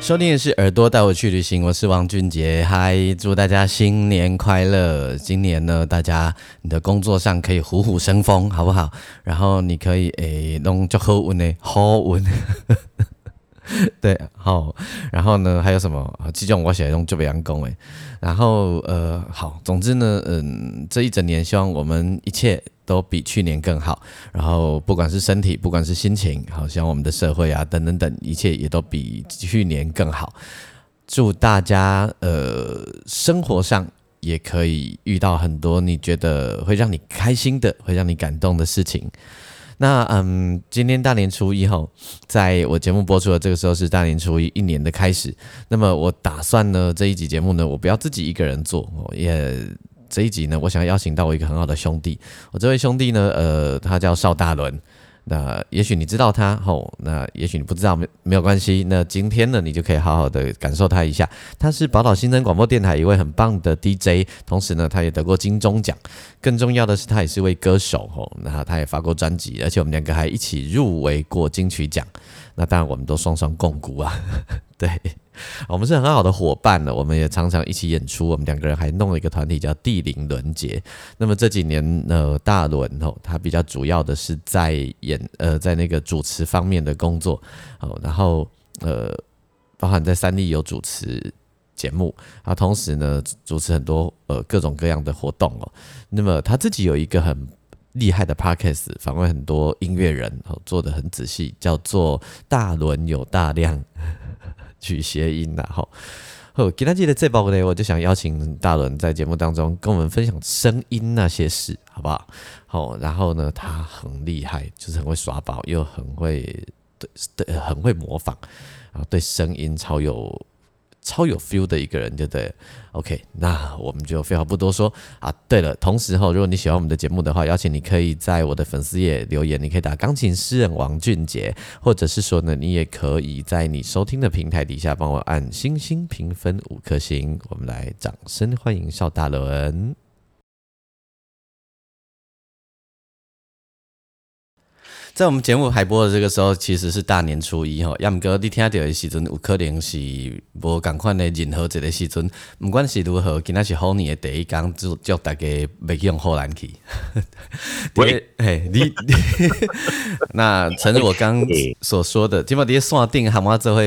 收听的是耳朵带我去旅行，我是王俊杰，嗨，祝大家新年快乐！今年呢，大家你的工作上可以虎虎生风，好不好？然后你可以诶弄就好运呢，好运。对，好，然后呢，还有什么啊？这种我写用就北阳工诶。然后呃，好，总之呢，嗯，这一整年希望我们一切都比去年更好。然后不管是身体，不管是心情，好像我们的社会啊，等等等，一切也都比去年更好。祝大家呃，生活上也可以遇到很多你觉得会让你开心的，会让你感动的事情。那嗯，今天大年初一后，在我节目播出的这个时候是大年初一，一年的开始。那么我打算呢，这一集节目呢，我不要自己一个人做，也这一集呢，我想邀请到我一个很好的兄弟。我这位兄弟呢，呃，他叫邵大伦。那也许你知道他吼，那也许你不知道没没有关系。那今天呢，你就可以好好的感受他一下。他是宝岛新生广播电台一位很棒的 DJ，同时呢，他也得过金钟奖。更重要的是，他也是位歌手吼。那他也发过专辑，而且我们两个还一起入围过金曲奖。那当然，我们都双双共鼓啊，对。我们是很好的伙伴了，我们也常常一起演出。我们两个人还弄了一个团体叫地灵轮节。那么这几年呢，大轮哦，他比较主要的是在演呃，在那个主持方面的工作哦，然后呃，包含在三立有主持节目啊，同时呢，主持很多呃各种各样的活动哦。那么他自己有一个很厉害的 podcast，访问很多音乐人哦，做的很仔细，叫做大轮有大量。取谐音呐，吼，好，给他记得这包呢，我就想邀请大伦在节目当中跟我们分享声音那些事，好不好？好，然后呢，他很厉害，就是很会耍宝，又很会对对，很会模仿，然后对声音超有。超有 feel 的一个人，对不对？OK，那我们就废话不多说啊。对了，同时哈，如果你喜欢我们的节目的话，邀请你可以在我的粉丝页留言，你可以打钢琴诗人王俊杰，或者是说呢，你也可以在你收听的平台底下帮我按星星评分五颗星。我们来掌声欢迎邵大伦。在我们节目排播的这个时候，其实是大年初一吼。要么哥你听到的时阵，有可能是无共款的任何一个时阵。不管是如何，今仔是好年的第一天，祝祝大家袂用好难去。喂，嘿，你 那诚如我刚所说的，今嘛伫线顶喊我做伙，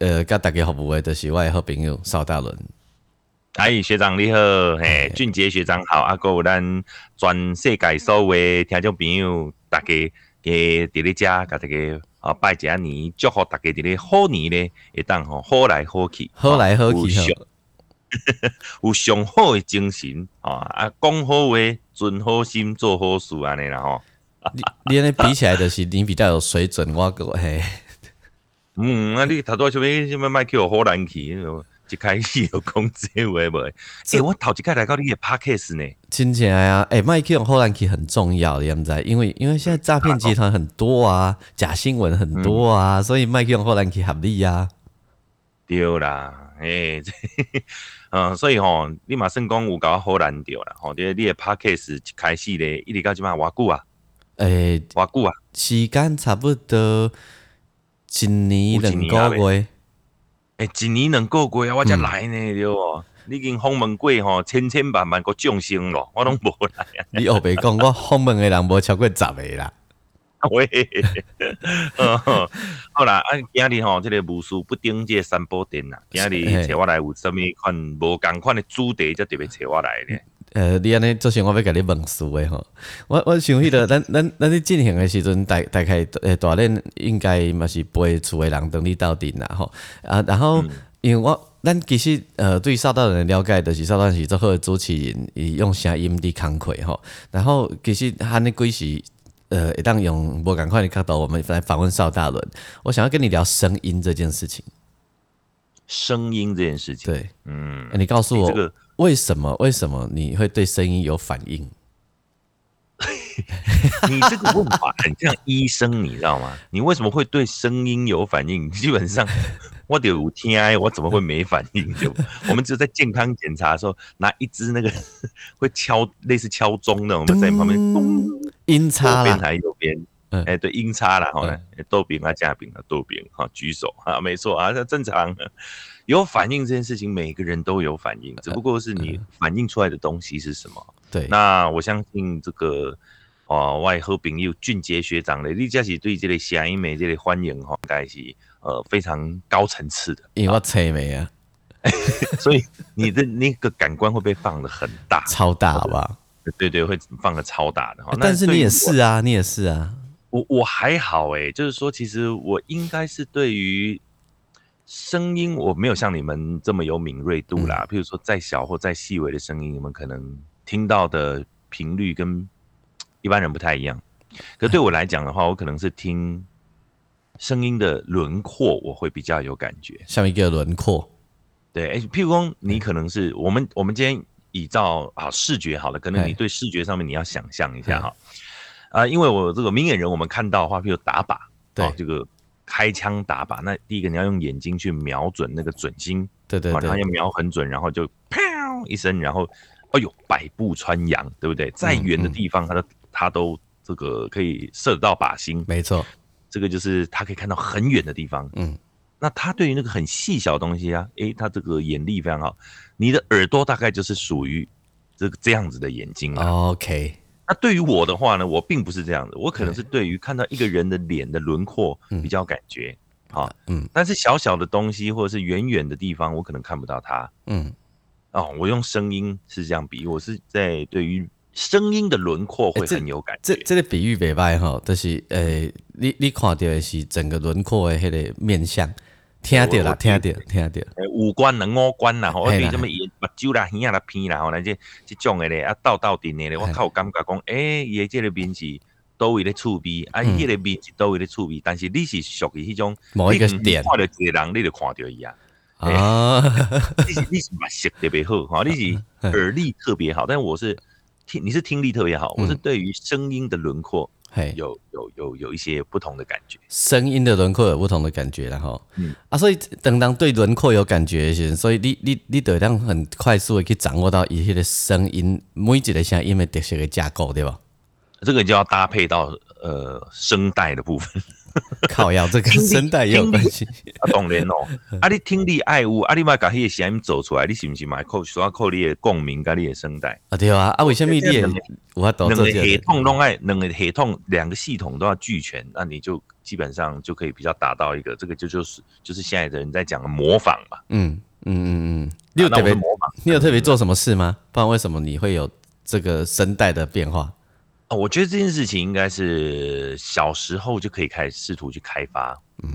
呃，甲大家服务的，就是我的好朋友邵大伦。哎，学长你好，嘿，俊杰学长好，啊，有咱全世界所有听众朋友，大家。给伫咧遮，甲大家啊拜一年，祝福大家伫咧好年咧，会当吼好来好去，好来好去，有上好 的精神吼！啊，讲好话，存好心，做好事安尼啦吼。你你安尼比起来，就是你比较有水准，我个嘿。嗯，啊，你头拄做咩？什么麦克好难去？一开始有讲这话无？诶，我头一开来到你的 podcast 呢。听起来啊，诶，麦克用后来其实很重要的，现在因为因为现在诈骗集团很多啊，假新闻很多啊，所以麦克用后来其实合理啊。对啦，诶，嗯，所以吼，你马算讲有搞好难掉啦，吼，你你的 podcast 一开始咧，一直到即满偌久啊？诶，偌久啊？时间差不多一年两个月。一年两个月啊，我才来呢，对不？你已经访问过吼，千千万万个众生咯，我拢无来。你后边讲我访问的人无超过十个啦。喂，好啦，啊，今日吼，这个无事不顶这三宝殿啦，今日找我来有啥物款无共款的主题，才特别找我来呢。呃，你安尼做先，我要甲你问事诶吼。我我想迄个，咱咱咱咧进行诶时阵，大大概诶大恁应该嘛是陪厝诶人等你到顶啦吼。啊，然后因为我咱其实呃对邵道人了解，就是邵大人是做好主持人，伊用声音伫慷慨吼。然后其实他那几时呃，一旦用我赶快的角度，我们来访问邵大伦。我想要跟你聊声音这件事情。声音这件事情，对，嗯，你告诉我，这个为什么？为什么你会对声音有反应？你这个问法很像医生，你知道吗？你为什么会对声音有反应？基本上，我得有听，我怎么会没反应？就我们只有在健康检查的时候，拿一支那个会敲类似敲钟的，我们在旁边咚，音差左边啦，还右边，嗯哎，对，音差啦，好呢，豆饼啊，夹饼啊，豆饼，好，举手啊，没错啊，这正常。有反应这件事情，每个人都有反应，只不过是你反映出来的东西是什么。对，那我相信这个哦，外好朋友俊杰学长嘞，你这是对这类声音美这类欢迎哈，应该是呃非常高层次的，因为我吹没啊，所以你的那个感官会被放的很大，超大，好不好？对对，会放的超大的哈。但是你也是啊，你也是啊，我我还好哎、就是说，其实我应该是对于声音，我没有像你们这么有敏锐度啦。譬如说，再小或再细微的声音，你们可能听到的频率跟一般人不太一样。可对我来讲的话，我可能是听声音的轮廓，我会比较有感觉。像一个轮廓，对，哎，譬如说，你可能是我们我们今天依照啊视觉好了，可能你对视觉上面你要想象一下哈，啊，因为我这个明眼人，我们看到的话，譬如打靶，对哦这个开枪打靶，那第一个你要用眼睛去瞄准那个准心，对对啊，然后要，瞄很准，然后就砰一声，然后哎呦百步穿杨，对不对？再远的嗯地方，它都它都这个可以射得到靶心，没错，这个就是他可以看到很远的地方。嗯，那他对于那个很细小的东西啊，诶，他这个眼力非常好。你的耳朵大概就是属于这个这样子的眼睛啊。OK，那对于我的话呢，我并不是这样的，我可能是对于看到一个人的脸的轮廓比较感觉。好、嗯但是小小的东西或者是远远的地方，我可能看不到它。嗯，哦，我用声音是这样比，我是在对于声音的轮廓会很有感觉。这这个比喻袂歹吼，就是诶，你你看到的是整个轮廓的迄个面相，听到啦，我我听到，听到，诶五官能五官啦，吼，对什么眼、目睭啦、耳啊啦、鼻啦，吼，那这这种的咧，啊，倒倒顶的咧，我嘿。靠，感觉讲，诶、伊的这个面是倒位咧趣味，啊，嗯。伊迄个面是倒位咧趣味，但是你是属于迄种某一个点。看到一个人，你就看到伊啊，啊，你是你是目色特别好，哈，你是耳力特别好，但是我是听，你是听力特别好，我是嗯。对于声音的轮廓嘿，有有有有一些不同的感觉。声音的轮廓有不同的感觉然后，嗯啊，所以等当对轮廓有感觉的时候，所以你你你得让很快速的去掌握到一些的声音每一个声音的特色的架构，对吧？这个就要搭配到呃声带的部分。靠腰这跟声带也有关系，啊，当然哦，啊，你听力爱物，啊，你嘛把迄个声音走出来，你是不是嘛靠需要靠你的共鸣跟你的声带？啊对啊，啊为什么你也两个有法度两个系？统弄爱，两个系统两个系统都要俱全，那你就基本上就可以比较达到一个这个就就是就是现在的人在讲的模仿嘛。嗯嗯嗯嗯，你有特别模仿你有特别做什么事吗？不然为什么你会有这个声带的变化？哦，我觉得这件事情应该是小时候就可以开始试图去开发。嗯，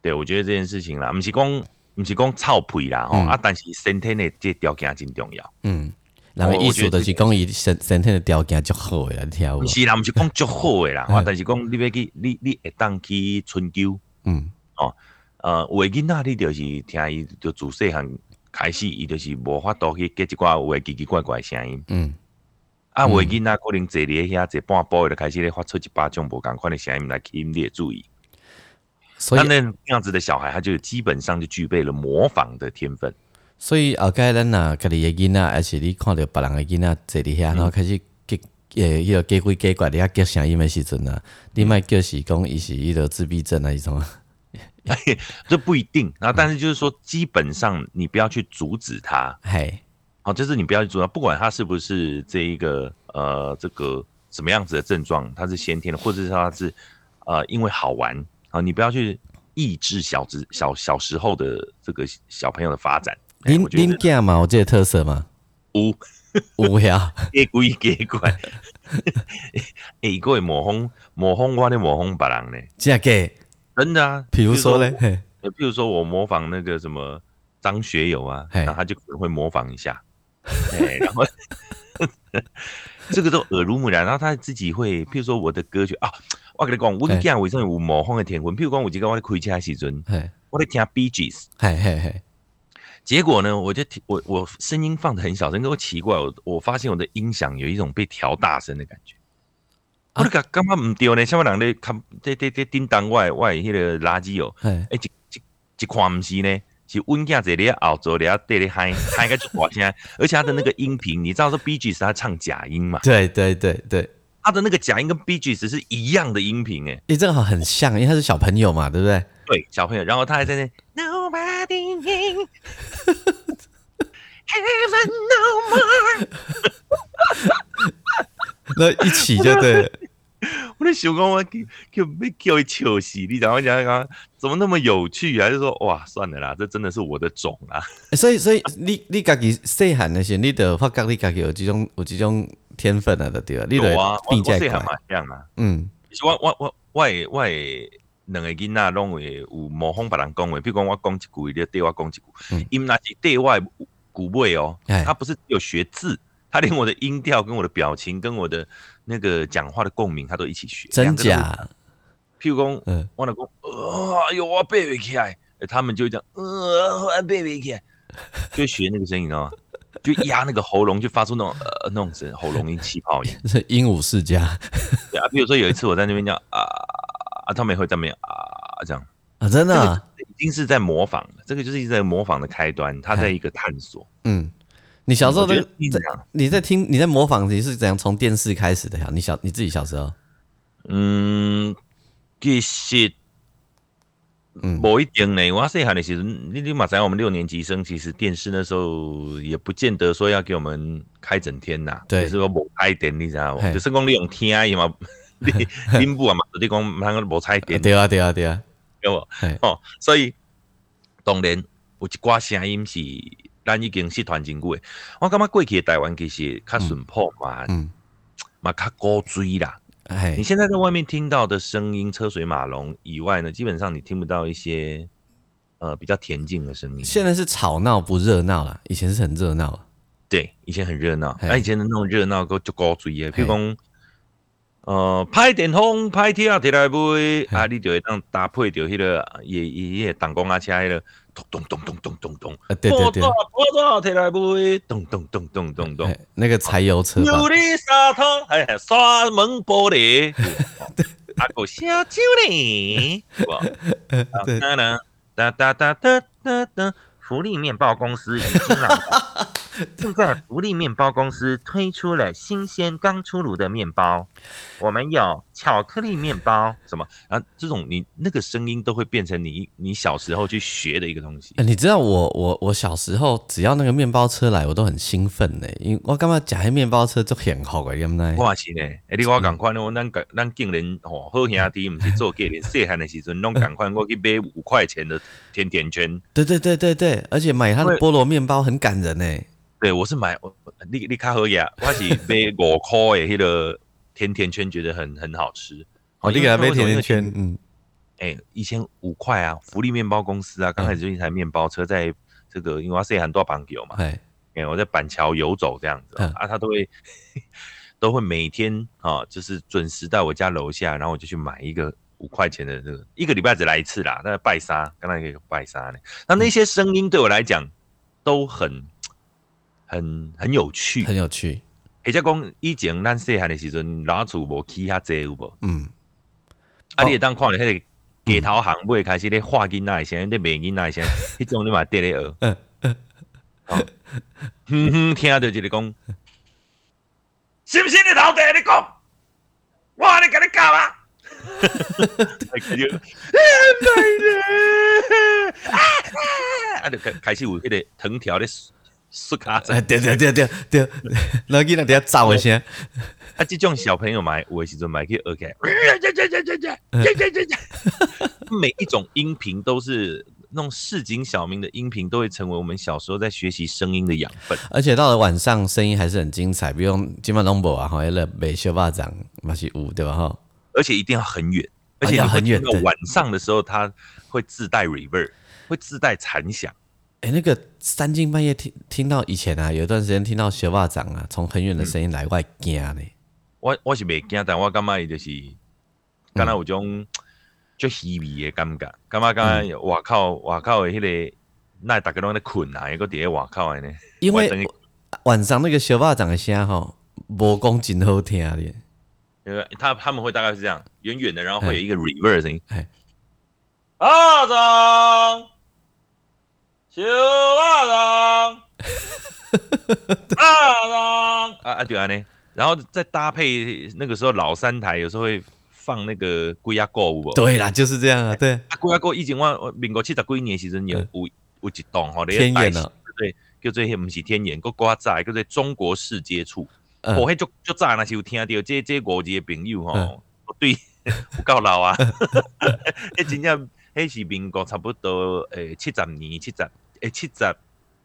对，我觉得这件事情啦，不是讲不是讲臭屁啦，哦、嗯啊，但是身体的这条件真重要。嗯，人的意思就是讲伊身身体的条件足好的啦，你听有？是啦，不是讲足好的啦，但是讲你要去，你你会当去春秋，嗯哦呃，有的囡仔你就是听伊就自细汉开始，伊就是无法度去结一寡有的奇奇怪怪的声音。嗯啊，有的囡仔可能坐伫遐坐半晡就开始咧发出一巴种无共款的声音来吸引你的注意。所以那那样子的小孩，他就基本上就具备了模仿的天分。所以后盖咱啊家己的囡仔，还是你看到别人的囡仔坐伫遐，然后开始结诶，迄个假鬼假怪，你遐叫声音的时阵啊，你莫叫是讲伊是迄个自闭症啊，一种啊，这不一定。啊，但是就是说，基本上你不要去阻止他，嘿，好，就是你不要去阻止他，不管他是不是这一个呃这个什么样子的症状，他是先天的，或者是他是呃因为好玩啊，你不要去抑制小子小小时候的这个小朋友的发展。哎恁我觉得恁囝嘛有这个特色吗？有有呀，假鬼给怪，哎，各位模仿模仿我的模仿别人呢，真假？真的啊。比如说呢，嘿，呃，譬如说我模仿那个什么张学友啊，嘿然后他就可能会模仿一下，哎，然后 这个都耳濡目染，然后他自己会，譬如说我的歌曲啊，我跟你讲，我囝为什么有模仿的天分？譬如讲，我今个我在开车的时阵，嘿，我在听 Gees，嘿嘿嘿，结果呢，我就听我我声音放的很小声，给我奇怪，我我发现我的音响有一种被调大声的感觉。我就感感觉唔对呢，什么人咧看这这这叮当外外迄个垃圾哦，嘿，哎，一一一看唔是呢，是阮囝在咧后座咧对咧嗨 嗨个就大声，而且他的那个音频，你知道说 B G 是他唱假音嘛？对对对对，他的那个假音跟 B G 是一样的音频哎，诶，正好很像，因为他是小朋友嘛，对不对？对，小朋友，然后他还在那 Nobody in heaven no more，那一起就对了。我在想讲我叫叫被叫一笑死，你讲我讲讲怎么那么有趣啊？就说哇，算了啦，这真的是我的种啊。欸所以所以你你家己细汉的时候，你就发觉你家己有这种有这种天分啊，就对了。你就有啊，我变这我我我我两个囡仔拢会有模仿别人讲话，比如讲我讲一句，你就对我讲一句嗯，因那是对我的鼓尾哦，哎他不是只有学字，他连我的音调、跟我的表情、跟我的那个讲话的共鸣，他都一起学。真两个都假？譬如讲，嗯，我老公，呃，哎呦，我背不起来，欸他们就会这样，呃，我背不起来，就会学那个声音，你知道吗？就压那个喉咙，就发出那种呃那种声，喉咙音、气泡音。是鹦鹉世家 对啊，比如说有一次我在那边叫啊啊，他们也会在那边啊这样，啊，真的已经是在模仿了，这个就是一直在模仿的开端，他在一个探索。嗯。你小时候在得是这样？你在听你在模仿你是怎样从电视开始的呀？你小你自己小时候，嗯，其实嗯，某一点呢，我细汉的时候，你你马上我们六年级生，其实电视那时候也不见得说要给我们开整天呐，对。就是说无开电，你知道嘿。吗？就是讲你用听而已嘛，你恁母啊嘛，你讲通个无彩电，对啊对啊对啊，对无？嘿。哦，所以当然有一寡声音是咱已经失传真久诶。我感觉过去的台湾其实较淳朴嘛，嗯，嘛较古锥啦。哎你哎，现在在外面听到的声音，车水马龙以外呢，基本上你听不到一些呃比较恬静的声音。现在是吵闹不热闹了，以前是很热闹。对，以前很热闹，嘿那以前的那种热闹够就高追的，譬如讲，呃，拍电风、拍铁摕来买，啊，你就会当搭配着迄个也也也挡公啊车迄个咚咚咚咚咚咚咚，呃，对对对，波多波多提来杯，咚咚咚咚咚咚，那个柴油车，努力沙土，哎，刷门玻璃，阿狗下酒呢，是吧？哒哒哒哒哒哒，福利面包公司已经让。正在福利面包公司推出了新鲜刚出炉的面包，我们有巧克力面包，什么然后？这种你那个声音都会变成你你小时候去学的一个东西欸。你知道我我我小时候只要那个面包车来，我都很兴奋呢，因为我干嘛夹迄面包车就很好个，对不对？我也是呢，哎，你我共款哦，咱咱咱竟然吼好兄弟，毋是做计连细汉的时阵，拢共款，我去买五块钱的甜甜圈。对对对对对，而且买它的菠萝面包很感人呢。对，我是买，我你你较好呀，我是买五块的迄个甜甜圈，觉得很很好吃。哦，你给他买甜甜圈，嗯，哎、一千五块啊，福利面包公司啊，刚开始就一台面包车，在这个因为我是很多棒球嘛，哎，哎、我在板桥游走这样子、嗯。啊，他都会 都会每天啊，就是准时到我家楼下，然后我就去买一个五块钱的这个，一个礼拜只来一次啦，那个拜沙，刚才一个拜沙呢，那那些声音对我来讲都很很很有趣，很有趣，或者讲以前咱细汉的时阵，老厝无起遐济有无？嗯，啊，哦你会当看着迄个街头巷尾开始咧画囡仔的声，咧卖囡仔的声，迄种你嘛得咧学。嗯哦，哼哼，听着一个讲，是不是你头地你讲？我安尼甲你教啊！啊！啊，啊，就开开始有迄个藤条咧缩卡哎，对对对对对，然后 囡仔底下走一声，啊，这种小朋友买有的时阵买去学起来，每一种音频都是那种市井小民的音频，都会成为我们小时候在学习声音的养分。而且到了晚上声音还是很精彩，比如金马龙博啊，吼，迄个美修巴掌嘛是有对吧？哈，而且一定要很远，而且很远晚上的时候，它会自带 reverb，会自带残响。哎、那个三更半夜听听到以前啊，有一段时间听到小霸掌啊，从很远的声音来，我会惊呢。我我是袂惊，但我感觉伊就是，敢若有种足稀微的感觉，感觉敢若外口外口的迄、个，那大家拢在困啊，个伫咧外口的呢。因为晚上那个小霸掌的声吼，无讲真好听的。因为他他们会大概是这样，远远的，然后会有一个 reverse 声音哎。阿长，小阿长，阿长，啊啊对啊呢，然后再搭配那个时候老三台有时候会放那个龟鸭歌有无？对啦，就是这样啊，对，啊，龟鸭歌以前我我民国七十几年的时阵有有有一档吼，天眼啊，对，叫做迄毋是天眼，个瓜仔叫做中国式接触。嗯。哦，迄足足早若是有听到这这五字的朋友吼嗯，对，有够老啊！迄真正迄是民国差不多诶七十年、七十诶七十二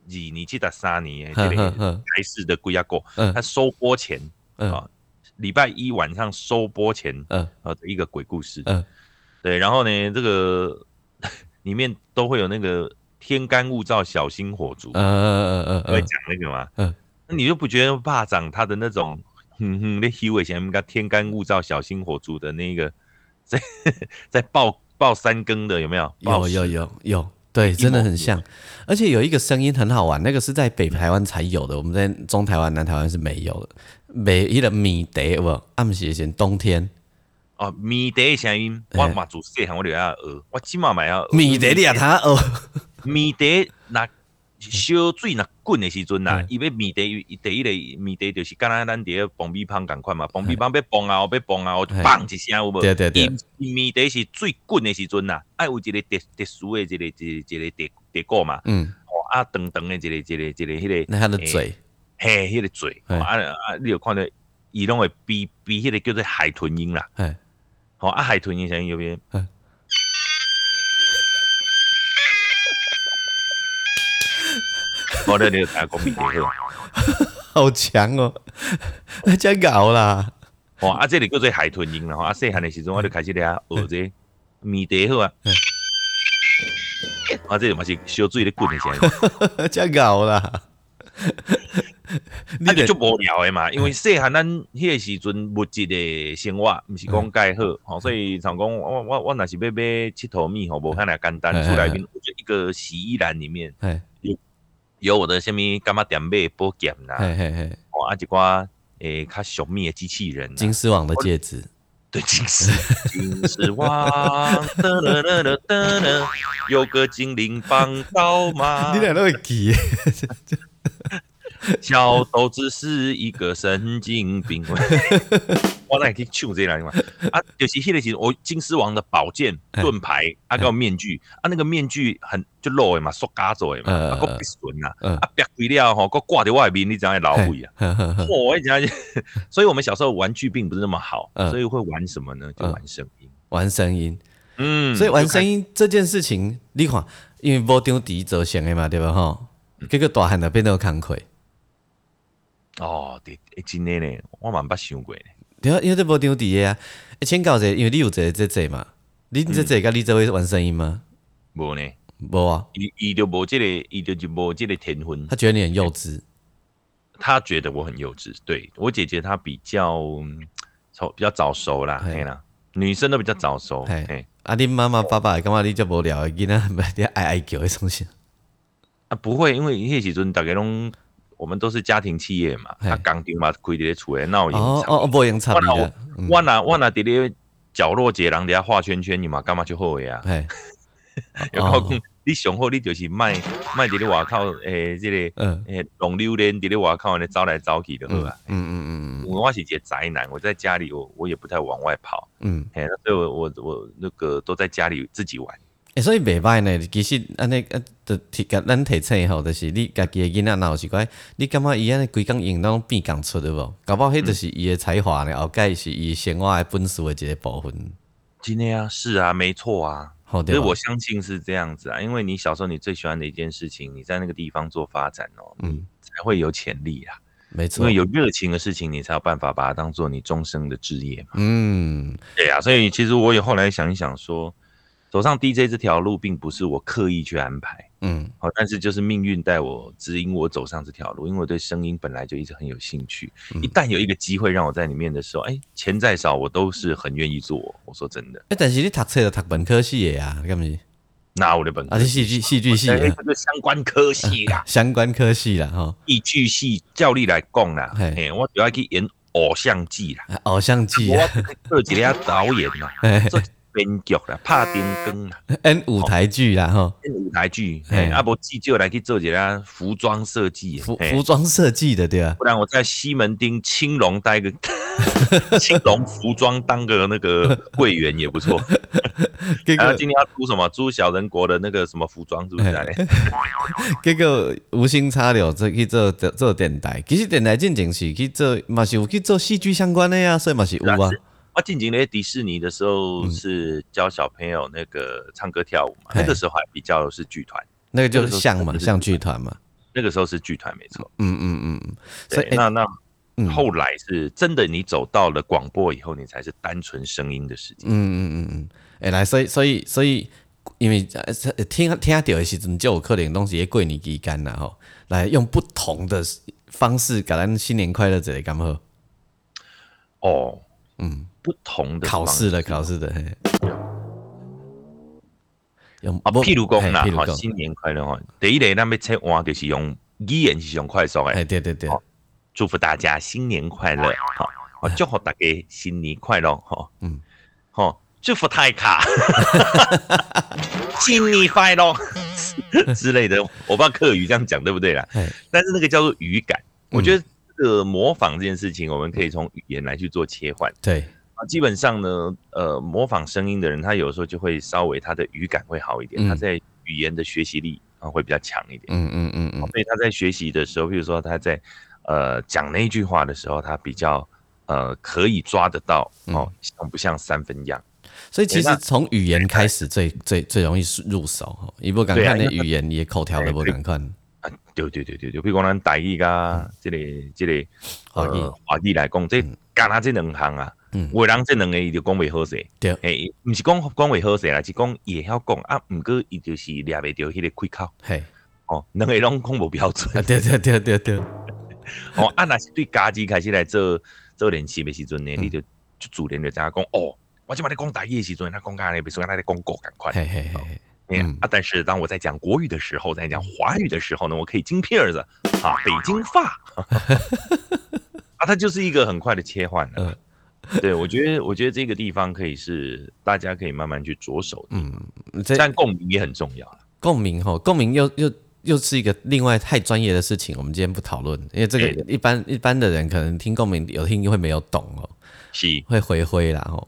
年、七十三年的呵这个呵呵，台式的龟鸭歌，嗯。他收播前嗯。啊，礼拜一晚上收播前嗯。呃的一个鬼故事。嗯。对，然后呢，这个 里面都会有那个天干物燥，小心火烛，嗯嗯嗯嗯会嗯讲那个嘛。嗯。那你就不觉得霸掌他的那种哼哼那虚伪前应该天干物燥，小心火烛的那个，在 在爆报三更的有没有？有报有有有，对，真的很像，而且有一个声音很好玩，那个是在北台湾才有的，我们在中台湾、南台湾是没有的。没一个米茶有无？暗时先冬天，哦，米茶的声音，我嘛自细汉我就要学，我起码嘛要学。米得你也他学，米得那烧水若滚的时阵呐嗯，伊要米茶，伊第一个米茶就是敢若咱伫咧蹦米香共款嘛，蹦米香要蹦啊，要蹦啊，就嘿砰一声有无？对对对。伊米茶是最滚的时阵呐，爱有一个特特殊的一个一个一个地地果嘛，嗯，哦啊长长的一个一个一个迄个，那他的嘿嘴，嘿，迄个嘴，啊啊，你有看到伊拢会比比迄个叫做海豚音啦，哎，吼啊海豚音声音？有边嗯？我咧你大家讲米茶好。好强哦，真搞啦，哦，啊，这里叫做海豚音啦，吼，啊，细汉的时阵我就开始咧学这个米茶好啊，啊，这嘛是烧水咧滚的声音，真搞啦。你啊，就足无聊的嘛，因为细汉咱迄个时阵物质的生活毋是讲介好，吼，所以常讲我我我若是要买佚佗米吼，无遐尔简单，厝内面我就一个洗衣篮里面哎有我的什么干嘛点买保险啦，嘿嘿嘿，哦，啊一寡诶较俗密的机器人啊，金丝网的戒指，对，金丝。金丝网，噔噔噔噔噔噔，有个精灵帮倒忙 你。俩都会记，小豆子是一个神经病。我那去唱这个嘛？啊，就是迄个时候，我金丝王的宝剑、哎盾牌，啊，个面具，啊，那个面具很就露的嘛，塑胶做的嘛，嗯啊，个不顺呐，嗯啊，别鬼了吼，个挂在外面，你知影老虎啊。我讲，所以我们小时候玩具并不是那么好，嗯所以会玩什么呢？就嗯玩声音。玩声音，嗯，所以玩声音这件事情，你看，因为无张迪做成的嘛，对吧？吼，结果大汉就变得有工课，哦，对，欸真的呢，我蛮捌想过呢。对啊，因为这无张迪的啊，一千九者，因为你有一个这这嘛，你这这甲你这会玩声音吗？无呢，无啊，伊伊就无这个，伊就就无这个天分。他。觉得你很幼稚，他觉得我很幼稚，对。我姐姐她比较嗯早比较早熟啦，嘿。嘿啦，女生都比较早熟，嘿。嘿。啊，你妈妈爸爸感觉你这无聊的，囡仔你爱爱叫迄种事，啊不会，因为迄时阵大家拢我们都是家庭企业嘛，嘿。啊工厂嘛开伫咧厝诶，闹影哦哦，用插的，嗯。我若我若伫咧角落一个人伫遐画圈圈，你嘛干嘛就好诶啊？嘿，有靠讲你上好，你就是卖卖伫咧外口诶，即个嗯。诶龙榴莲伫咧外口安尼走来走去就好嗯啊。嗯嗯。嗯我是一个宅男，我在家里我我也不太往外跑，嗯，嘿，所以我我我那个都在家里自己玩。诶，所以袂歹呢。其实安尼啊，就提甲咱提醒吼，就是你家己的囡仔，若有是怪，你感觉伊安尼规工用拢变工出的无？搞不好迄就是伊的才华呢，后盖是伊生活的本事的一个部分，今天啊，是啊，没错啊，好对吧所以我相信是这样子啊，因为你小时候你最喜欢的一件事情，你在那个地方做发展哦，嗯嗯，才会有潜力啊。没错因为，有热情的事情，你才有办法把它当做你终生的职业嘛。嗯对啊，所以其实我也后来想一想说，走上 DJ 这条路，并不是我刻意去安排，嗯，好，但是就是命运带我指引我走上这条路，因为我对声音本来就一直很有兴趣。一旦有一个机会让我在里面的时候，哎，钱再少我都是很愿意做。我说真的，哎，但是你读册就读本科系的呀，干嘛？哪我的本？啊，是戏剧戏剧系的，相关科系啦，相关科系啦，哈。戏剧系教你来讲啦，嘿，我主要去演偶像剧啦，偶像剧，我做几个导演啦，做编剧啦，拍电灯啦，演舞台剧啦，哈，演舞台剧，哎，啊无，记就来去做一下服装设计，服服装设计的对啊，不然我在西门町青龙待个。青龙服装当个那个会员也不错。啊，今天要租什么？租小人国的那个什么服装，是不是？这个 无心插柳，这去做做电台。其实电台进前是去做，嘛是有去做戏剧相关的呀，所以嘛是有啊。我进前咧迪士尼的时候是教小朋友那个唱歌跳舞嘛，那个时候还比较是剧团，那个就是像嘛，像剧团嘛。那个时候是剧团，没错。嗯嗯嗯嗯。所以那那。后来是真的，你走到了广播以后，你才是单纯声音的世界。嗯嗯嗯嗯，哎，来，所以所以所以，因为听听到的时阵，就有可能东西也过年期间了吼，来用不同的方式，给咱新年快乐这里干好？哦，嗯，不同的考试的考试的，用啊，譬如讲啦，好，新年快乐哈，第一类那边切换就是用语言是用快速诶，哎，对对对。祝福大家新年快乐！好，祝福大家新年快乐！哈，嗯，好，祝福泰卡，新年快乐。之类的，我不知道客语这样讲对不对啦？但是那个叫做语感，我觉得这个模仿这件事情，我们可以从语言来去做切换。对。啊，基本上呢，呃，模仿声音的人，他有时候就会稍微他的语感会好一点，他在语言的学习力啊会比较强一点。嗯嗯嗯嗯，所以他在学习的时候，比如说他在。呃，讲那句话的时候，他比较呃可以抓得到哦，像不像三分样？所以其实从语言开始最最最容易入手哈，你不敢看的语言，你也口条都不敢看啊。对对对对对，比如讲咱台语噶，这个这个华语华语来讲，这干他这两行啊，为人这两个伊就讲袂好势，对，诶，不是讲讲袂好势啦，是讲也晓讲啊，毋过伊就是抓袂着迄个开口，嘿，哦，两个拢讲无标准，对对对对对。哦，啊，那是对家己开始来做做练习的时阵呢，你就就自然就知影讲哦，我今嘛在讲台语的时阵，他讲干咧，比如说他在讲国赶快，嘿嘿嘿，嗯。啊，但是当我在讲国语的时候，在讲华语的时候呢，我可以金片儿子啊，北京话，啊，它就是一个很快的切换了。对，我觉得，我觉得这个地方可以是大家可以慢慢去着手的，嗯，但共鸣也很重要共鸣哈，共鸣又又。又是一个另外太专业的事情，我们今天不讨论，因为这个一般一般的人可能听共鸣有听会没有懂哦，是会回灰啦吼。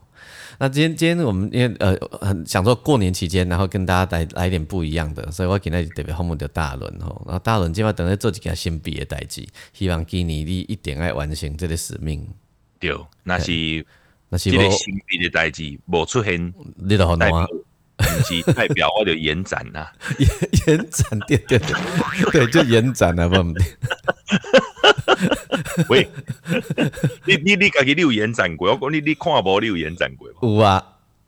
那今天今天我们因为呃很想说过年期间，然后跟大家来来一点不一样的，所以我今天特别后面的大轮吼，然后大轮今晚等下做几件新毕业代志，希望今年你一定爱完成这个使命。对，那是那是我新毕业代志无出现，你都好难啊。是代表我的延展呐，延延展，对对对，对就延展啊，不？喂，你你你家己你有延展过？我讲你你看无你有延展过？有啊，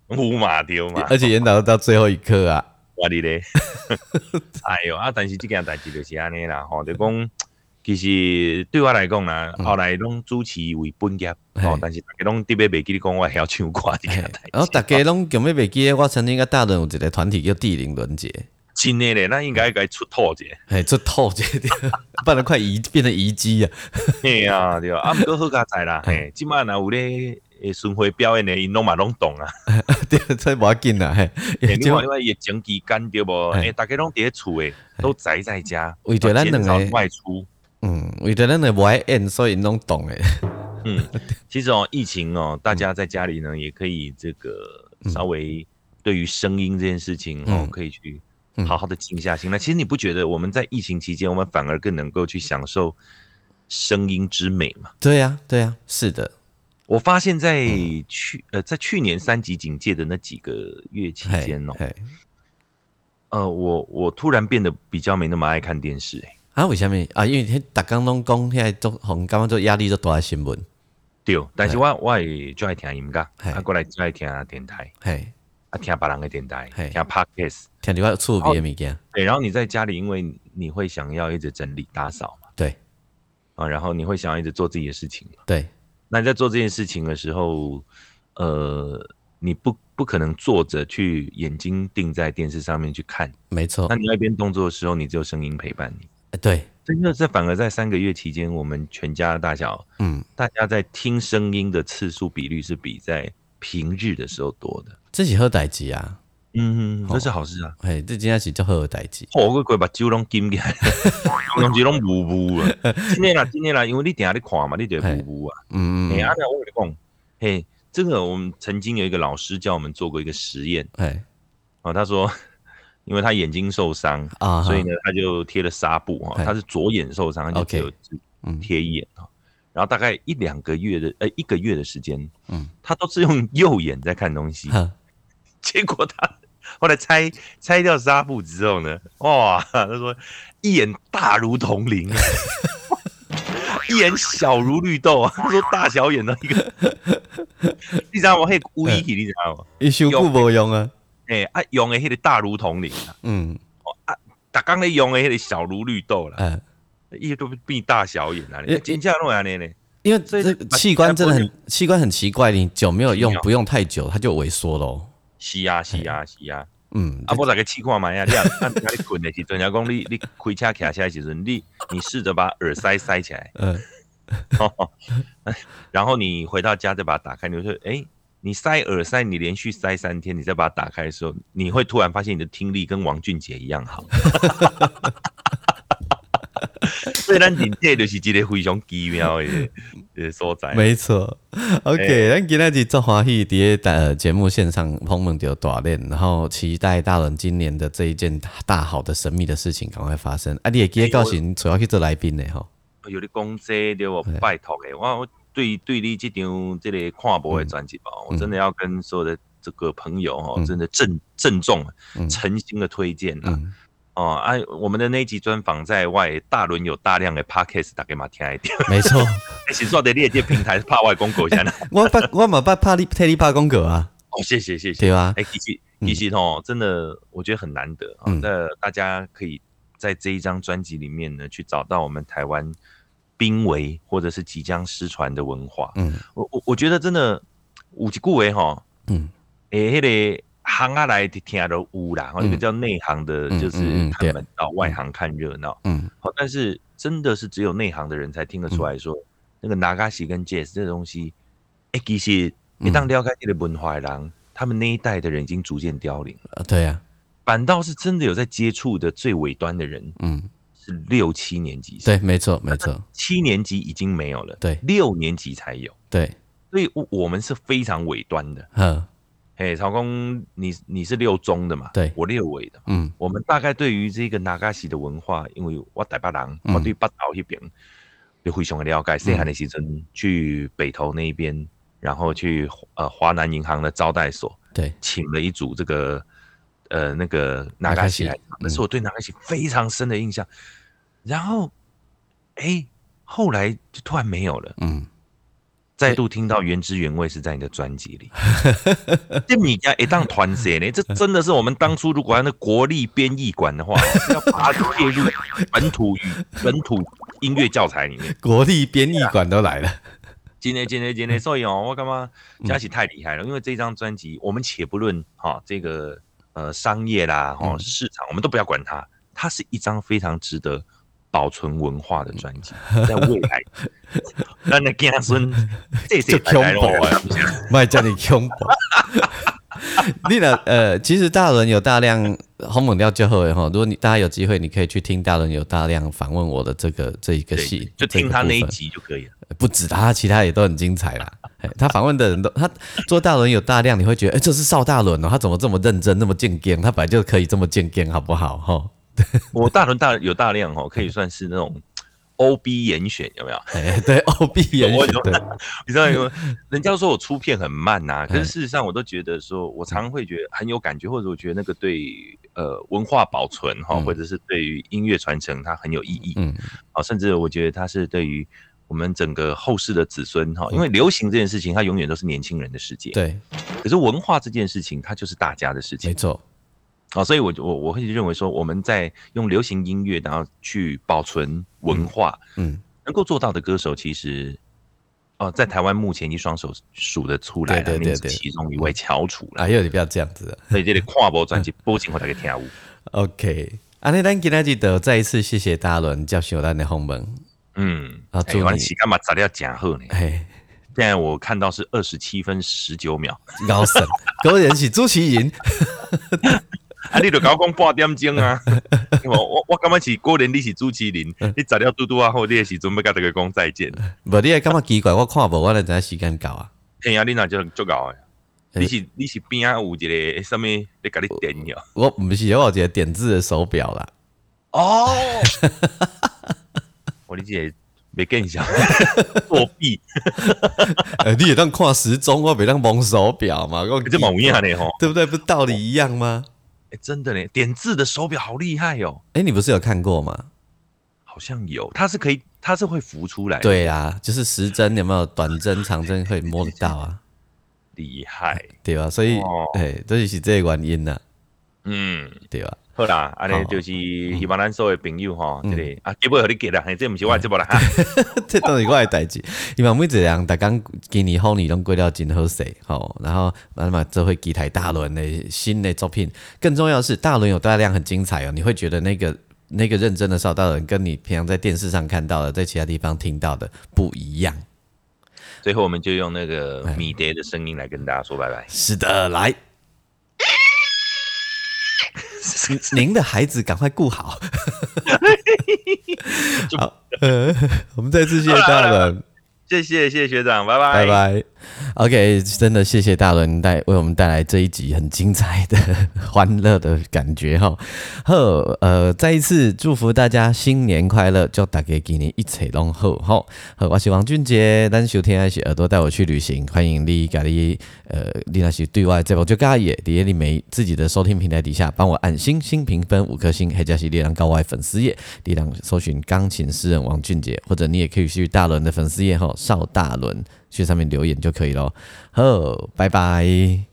有嘛对嘛？而且延展到最后一刻啊，我你咧，哎哟啊！但是这件代志就是安尼啦，吼，就讲。其实对我来讲呢，后来拢主持为本业，哦，但是大家拢特别袂记得讲我晓唱歌的。然后大家拢根本袂记得我曾经个大人有一个团体叫地灵轮节。真的咧，那应该该出透者，哎，出透者，不然快遗变成遗迹啊。嘿啊，对啊，啊，毋过好加载啦，嘿，今晚若有咧巡回表演的，因拢嘛拢懂啊。对，这无要紧啦，嘿。因为因为疫情期间对无，哎，大家拢伫咧厝诶，都宅在家，为着咱两个外出。嗯，为的人呢不爱演，所以弄懂诶。嗯，其实哦，疫情哦，大家在家里呢也可以这个稍微对于声音这件事情哦，可以去好好的静下心来。其实你不觉得我们在疫情期间，我们反而更能够去享受声音之美吗？对呀，对呀，是的。我发现，在去呃，在去年三级警戒的那几个月期间哦，呃，我我突然变得比较没那么爱看电视诶。啊，为什么？啊？因为迄逐工拢讲，现在做红感觉做压力做大新闻。对，但是我我也最爱听音乐，啊，过来最爱听电台，嘿，啊，听别人的电台，听 podcast，听就要触别物件，对，然后你在家里，因为你会想要一直整理打扫嘛，对。啊，然后你会想要一直做自己的事情嘛，对，那你在做这件事情的时候，呃，你不不可能坐着去眼睛定在电视上面去看，没错。那，你那边动作的时候，你只有声音陪伴你。呃对，真的，是反而在三个月期间，我们全家大小，嗯，大家在听声音的次数比率是比在平日的时候多的。自己喝代志啊，嗯，这是好事啊。哎，这真正是叫好的代志，哦，我鬼把酒拢金起来，拢是拢雾雾啊。今天啦，今天啦，因为你定下你看嘛，你就会雾雾啊。嗯嗯，哎呀，那我跟你讲，嘿，这个我们曾经有一个老师教我们做过一个实验哎哦，他说，因为他眼睛受伤，啊，所以呢，他就贴了纱布哈，他是左眼受伤，他就只有嗯贴一眼哈。然后大概一两个月的，呃，一个月的时间，嗯，他都是用右眼在看东西。哈，结果他后来拆拆掉纱布之后呢，哇，他说一眼大如铜铃，啊 一眼小如绿豆啊。他说大小眼的一个，你知道吗？嘿，乌衣体你知道吗？伊修久无用啊，哎、啊，用的迄个大如铜铃啊，嗯打刚咧用的迄个小如绿豆啦，呃，伊都变大小眼啊，也你真正弄安尼呢？因为这这器官真的很器官很奇怪，你久没有用不用太久，它就萎缩喽。是啊，是啊，是啊。嗯，啊，无大家试看嘛呀，你啊，啊，你困的时阵，人家讲你你开车骑车的时阵，你你试着把耳塞塞起来，呃，然后你回到家再把它打开，你就说，哎、你塞耳塞，你连续塞三天，你再把它打开的时候，你会突然发现你的听力跟王俊杰一样好。所以咱今这就是一个非常奇妙的的所在。没错。OK，咱今天是做欢喜，伫个呃节目线上碰碰到大练，然后期待大人今年的这一件大好的神秘的事情赶快发生。啊，你也记得告诉你主要去做来宾的吼。有你讲这对我拜托的，我我对对你这张这个跨博的专辑吧，我真的要跟所有的这个朋友哈，嗯真的郑郑重、嗯诚心的推荐啊！嗯，哦啊，我们的那一集专访在外，大伦有大量的 podcast 打给马听一点，没错。是说的列界平台是怕外公狗一下呢。我怕我嘛怕怕你替你怕公狗啊，哦，谢谢谢谢。对吧？哎，其实其实哦，真的我觉得很难得啊。嗯那大家可以在这一张专辑里面呢，去找到我们台湾濒危或者是即将失传的文化。嗯。我我我觉得真的有一句话哈，嗯。诶，迄个行啊来听都有啦，哈，嗯那个叫内行的，嗯就是嗯嗯对看门道，外行看热闹。嗯。好，但是真的是只有内行的人才听得出来说，那个 Nagashi 跟 Jazz 这东西，哎，其实一旦了解这个文化的人，他们那一代的人已经逐渐凋零了，呃对呀，反倒是真的有在接触的最尾端的人嗯是六七年级生，对，没错没错，七年级已经没有了，对六年级才有，对，所以我我们是非常尾端的。嗯嘿，曹公，你你是六中的嘛？对我六尾的。嗯我们大概对于这个纳嘎西的文化，因为我台北人，嗯我对北岛那边就非常的了解。细汉的时阵去北投那一边，然后去呃华南银行的招待所，对，请了一组这个呃那个那嘎西来唱，那是我对那嘎西非常深的印象。然后，哎，后来就突然没有了。嗯再度听到原汁原味是在你的专辑里，这米家一当团结呢，这真的是我们当初如果按那国立编译馆的话，要把它列入本土语本土音乐教材里面。国立编译馆都来了，今天今天今天，所以哦，我干嘛佳琪太厉害了，因为这张专辑，我们且不论哈这个呃商业啦哈嗯市场，我们都不要管它，它是一张非常值得保存文化的专辑，在未来，咱的子孙这些就恐怖啊卖叫你恐怖。你呢？呃，其实大伦有大量红猛料就后的哈，如果你大家有机会，你可以去听大伦有大量访问我的这个这一个戏，就听他那一集就可以了。不止他，其他也都很精彩啦。他访问的人都，他做大轮有大量，你会觉得，哎、这是邵大伦哦，他怎么这么认真，那么健健？他本来就可以这么健健，好不好？哈，我大轮大有大量哦，可以算是那种 OB 严选，有没有？哎，对，O B 严我选，你知道有人家都说我出片很慢呐、可嗯是事实上我都觉得说，我常常会觉得很有感觉，或者我觉得那个对呃文化保存哈，嗯或者是对于音乐传承它很有意义。嗯，啊，甚至我觉得它是对于我们整个后世的子孙哈，嗯因为流行这件事情，它永远都是年轻人的世界。，对，可是文化这件事情，它就是大家的事情没。错，啊，所以我我我会认为说，我们在用流行音乐，然后去保存文化，嗯，能够做到的歌手，其实，哦，在台湾目前已经双手数得出来了，对对对对您是其中一位翘楚了。哎呦，你不要这样子。所以这里 跨播专辑播进我大家听舞。OK，安尼咱今仔日就再一次谢谢大伦接受咱的访问。嗯，啊祝你干嘛材料假好呢？哎，现在我看到是二十七分十九秒，高神，果然是主持人。啊，你就搞讲半点钟啊！我我我感觉是果然你是主持人，你材料嘟嘟啊后，你的时准备甲大家讲再见。无你会感觉奇怪，我看无，我就知影时间到啊。哎呀，你那就足够诶。欸你是你是边啊有一个什物咧甲你点哟？我毋是，我有一个点字的手表啦。哦，我理解没跟你讲作弊，呃，你也当看时钟，我别当蒙手表嘛，我这蛮有影的吼。对不对？不道理一样吗？哎，真的呢，点字的手表好厉害哦，哎、你不是有看过吗？好像有，它是可以，它是会浮出来的，对啊，就是时针有没有短针、长针可以摸得到啊？厉害。对吧？所以，哦哎、这就是这个原因呢、嗯，对吧？好啦，安尼就是希望咱所有朋友吼，嗯这个啊，结尾互你给啦，嘿，这不是我的节目啦哈。这当然我的代志，希望每一个人，大刚今年好年拢过了真好势，吼，然后慢慢这会几台大轮的新的作品。更重要是，大轮有大量很精彩哦，你会觉得那个那个认真的邵大伦，跟你平常在电视上看到的，在其他地方听到的不一样。最后，我们就用那个哎米蝶的声音来跟大家说拜拜。是的，来，您您的孩子赶快顾好。好，呃，我们再次谢谢大伦。谢谢，谢谢学长，拜拜，拜拜。OK，真的谢谢大伦带为我们带来这一集很精彩的、欢乐的感觉哈。好，呃，再一次祝福大家新年快乐，祝大家今年一切拢好哈。好，我是王俊杰，咱收听的是耳朵带我去旅行，欢迎你家你呃，你那是对外这部就介意的，伫你每自己的收听平台底下帮我按星星评分五颗星，或者是力量高外粉丝页，力量搜寻钢琴诗人王俊杰，或者你也可以去大伦的粉丝页哈，邵大伦去上面留言就可以咯。好，拜拜。